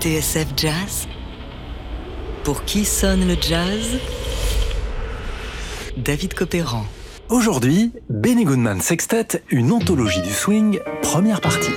TSF Jazz Pour qui sonne le jazz? David Copéran. Aujourd'hui, Benny Goodman Sextet, une anthologie du swing, première partie.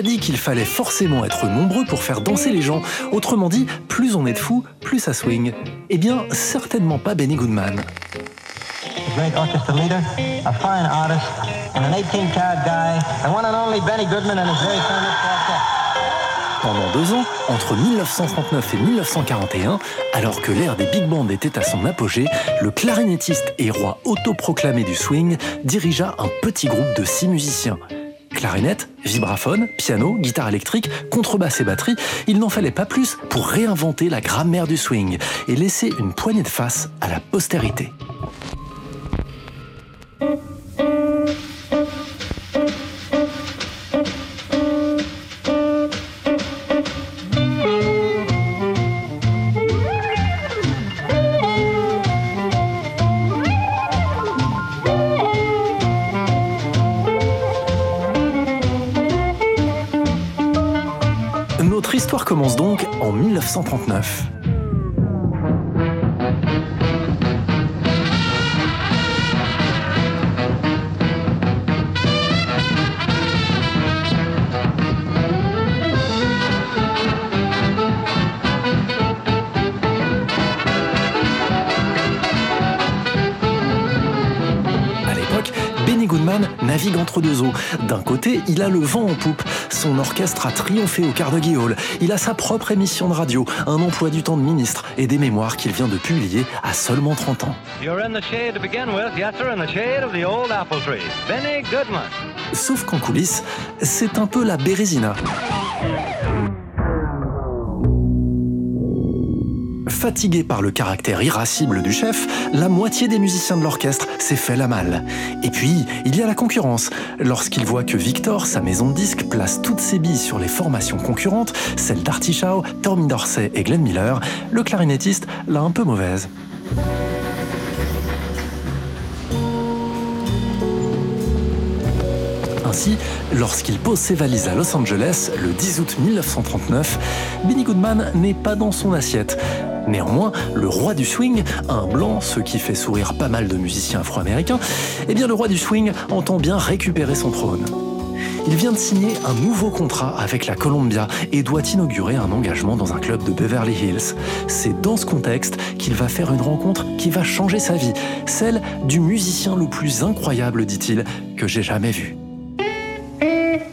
Qu'il fallait forcément être nombreux pour faire danser les gens. Autrement dit, plus on est de fous, plus ça swing. Eh bien, certainement pas Benny Goodman. Pendant deux ans, entre 1939 et 1941, alors que l'ère des big bands était à son apogée, le clarinettiste et roi autoproclamé du swing dirigea un petit groupe de six musiciens clarinette, vibraphone, piano, guitare électrique, contrebasse et batterie, il n'en fallait pas plus pour réinventer la grammaire du swing et laisser une poignée de face à la postérité. L'histoire commence donc en 1939. Navigue entre deux eaux. D'un côté, il a le vent en poupe. Son orchestre a triomphé au Carnegie Hall. Il a sa propre émission de radio, un emploi du temps de ministre et des mémoires qu'il vient de publier à seulement 30 ans. Sauf qu'en coulisses, c'est un peu la Bérésina. Fatigué par le caractère irascible du chef, la moitié des musiciens de l'orchestre s'est fait la malle. Et puis, il y a la concurrence. Lorsqu'il voit que Victor, sa maison de disques, place toutes ses billes sur les formations concurrentes, celles d'Artie Shaw, Tommy Dorsey et Glenn Miller, le clarinettiste l'a un peu mauvaise. Ainsi, lorsqu'il pose ses valises à Los Angeles le 10 août 1939, Benny Goodman n'est pas dans son assiette. Néanmoins, le roi du swing, un blanc, ce qui fait sourire pas mal de musiciens afro-américains, eh bien le roi du swing entend bien récupérer son trône. Il vient de signer un nouveau contrat avec la Columbia et doit inaugurer un engagement dans un club de Beverly Hills. C'est dans ce contexte qu'il va faire une rencontre qui va changer sa vie, celle du musicien le plus incroyable, dit-il, que j'ai jamais vu. Música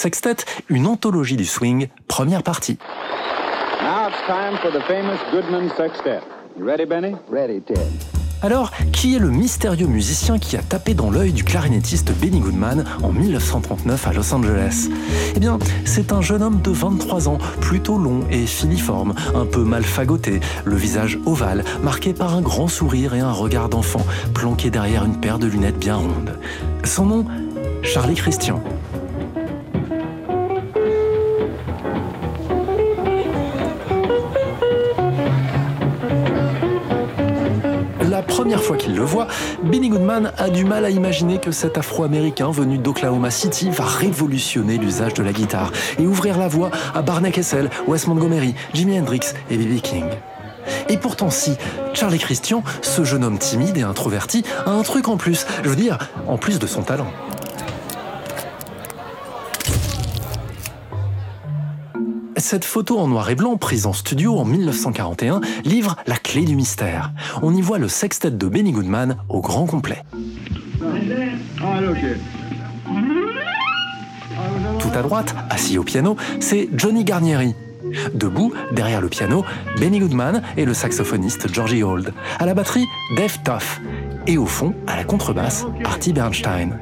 Sextet, une anthologie du swing, première partie. Now it's time for the famous Goodman Sextet. You ready, Benny? Ready, Ted. Alors, qui est le mystérieux musicien qui a tapé dans l'œil du clarinettiste Benny Goodman en 1939 à Los Angeles? Eh bien, c'est un jeune homme de 23 ans, plutôt long et filiforme, un peu mal fagoté, le visage ovale, marqué par un grand sourire et un regard d'enfant, planqué derrière une paire de lunettes bien rondes. Son nom? Charlie Christian. Première fois qu'il le voit, Benny Goodman a du mal à imaginer que cet Afro-Américain venu d'Oklahoma City va révolutionner l'usage de la guitare et ouvrir la voie à Barney Kessel, Wes Montgomery, Jimi Hendrix et B.B. King. Et pourtant si, Charlie Christian, ce jeune homme timide et introverti, a un truc en plus, je veux dire, en plus de son talent. Cette photo en noir et blanc prise en studio en 1941 livre la clé du mystère. On y voit le sextet de Benny Goodman au grand complet. Tout à droite, assis au piano, c'est Johnny Garnieri. Debout, derrière le piano, Benny Goodman et le saxophoniste Georgie Old. À la batterie, Dave Toff. Et au fond, à la contrebasse, Artie Bernstein.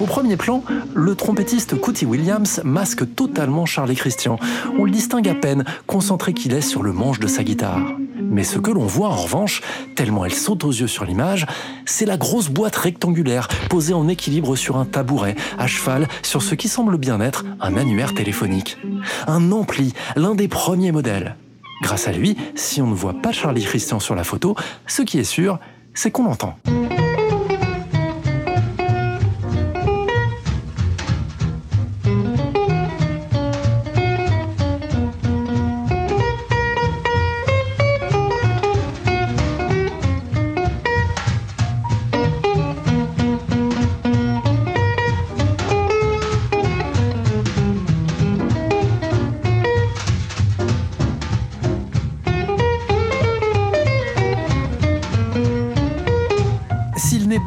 Au premier plan, le trompettiste Cootie Williams masque totalement Charlie Christian. On le distingue à peine, concentré qu'il est sur le manche de sa guitare. Mais ce que l'on voit en revanche, tellement elle saute aux yeux sur l'image, c'est la grosse boîte rectangulaire posée en équilibre sur un tabouret, à cheval sur ce qui semble bien être un annuaire téléphonique. Un ampli, l'un des premiers modèles. Grâce à lui, si on ne voit pas Charlie Christian sur la photo, ce qui est sûr, c'est qu'on l'entend.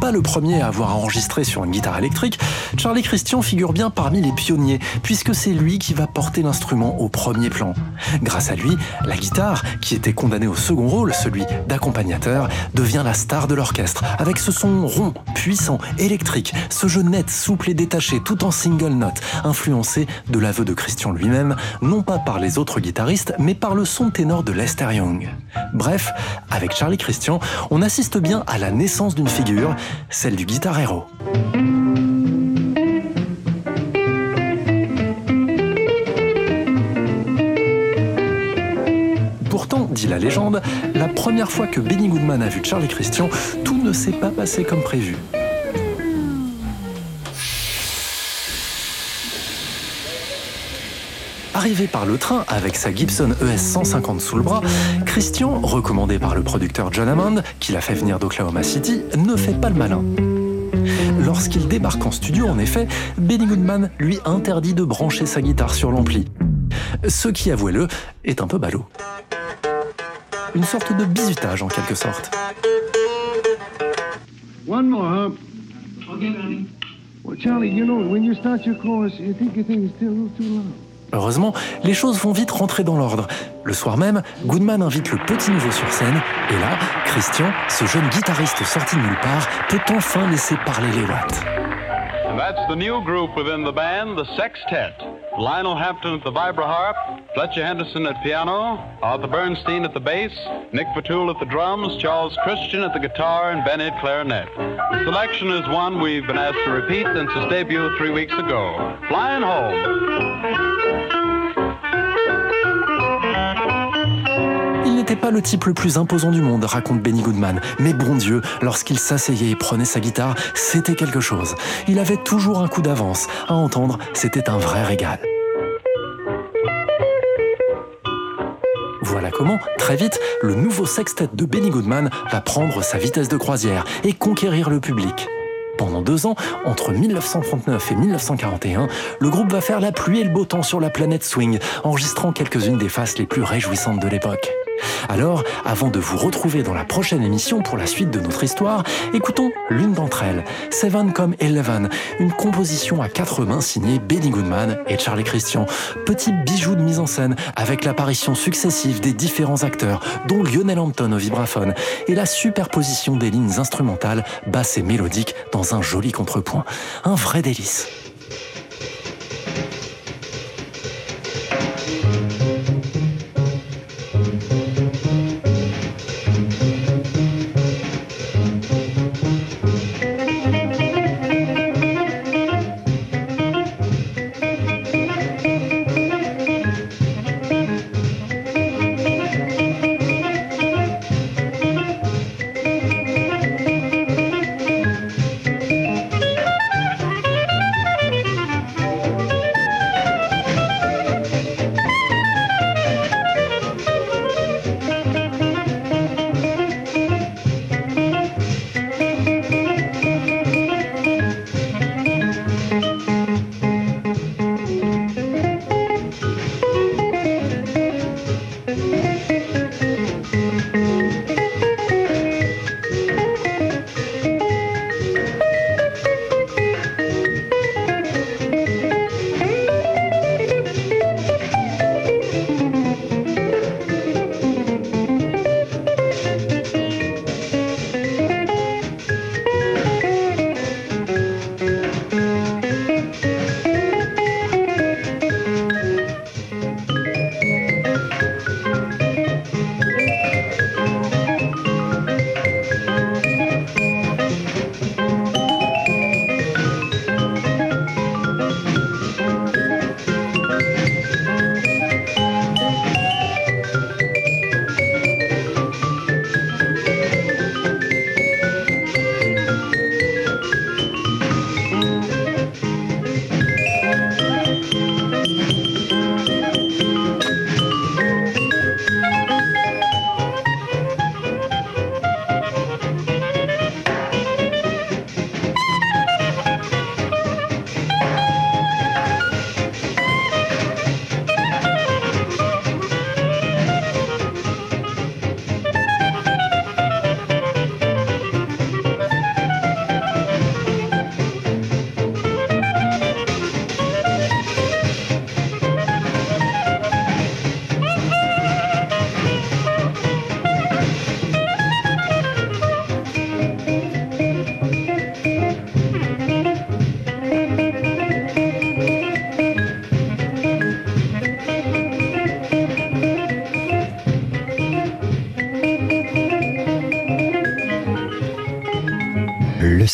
Pas le premier à avoir enregistré sur une guitare électrique, Charlie Christian figure bien parmi les pionniers, puisque c'est lui qui va porter l'instrument au premier plan. Grâce à lui, la guitare, qui était condamnée au second rôle, celui d'accompagnateur, devient la star de l'orchestre, avec ce son rond, puissant, électrique, ce jeu net, souple et détaché, tout en single note, influencé de l'aveu de Christian lui-même, non pas par les autres guitaristes, mais par le son ténor de Lester Young. Bref, avec Charlie Christian, on assiste bien à la naissance d'une figure, celle du guitar héros. Pourtant, dit la légende, la première fois que Benny Goodman a vu Charlie Christian, tout ne s'est pas passé comme prévu. Arrivé par le train avec sa Gibson ES 150 sous le bras, Christian, recommandé par le producteur John Hammond, qui l'a fait venir d'Oklahoma City, ne fait pas le malin. Lorsqu'il débarque en studio, en effet, Benny Goodman lui interdit de brancher sa guitare sur l'ampli. Ce qui, avouez-le, est un peu ballot. Une sorte de bizutage en quelque sorte. One more, huh? Okay, Benny. Well, Charlie, you know, when you start your chorus, you think your thing is still a little too loud. Heureusement, les choses vont vite rentrer dans l'ordre. Le soir même, Goodman invite le petit nouveau sur scène, et là, Christian, ce jeune guitariste sorti de nulle part, peut enfin laisser parler les watts. That's the new group within the band, the Sextet. Lionel Hampton at the vibraharp, Fletcher Henderson at piano, Arthur Bernstein at the bass, Nick Fatul at the drums, Charles Christian at the guitar, and Ben at clarinet. The selection is one we've been asked to repeat since its debut three weeks ago. Flying home. Pas le type le plus imposant du monde, raconte Benny Goodman, mais bon Dieu, lorsqu'il s'asseyait et prenait sa guitare, c'était quelque chose. Il avait toujours un coup d'avance. À entendre, c'était un vrai régal. Voilà comment, très vite, le nouveau sextet de Benny Goodman va prendre sa vitesse de croisière et conquérir le public. Pendant deux ans, entre 1939 et 1941, le groupe va faire la pluie et le beau temps sur la planète Swing, enregistrant quelques-unes des faces les plus réjouissantes de l'époque. Alors, avant de vous retrouver dans la prochaine émission pour la suite de notre histoire, écoutons l'une d'entre elles, Seven comme Eleven, une composition à quatre mains signée Benny Goodman et Charlie Christian. Petit bijou de mise en scène avec l'apparition successive des différents acteurs, dont Lionel Hampton au vibraphone, et la superposition des lignes instrumentales, basses et mélodiques dans un joli contrepoint. Un vrai délice.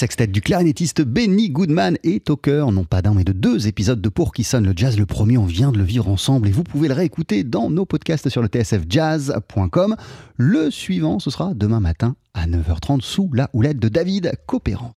Sextet du clarinettiste Benny Goodman est au cœur, non pas d'un mais de deux épisodes de Pour qui sonne le jazz. Le premier, on vient de le vivre ensemble et vous pouvez le réécouter dans nos podcasts sur le tsfjazz.com. Le suivant, ce sera demain matin à 9h30 sous la houlette de David Copéran.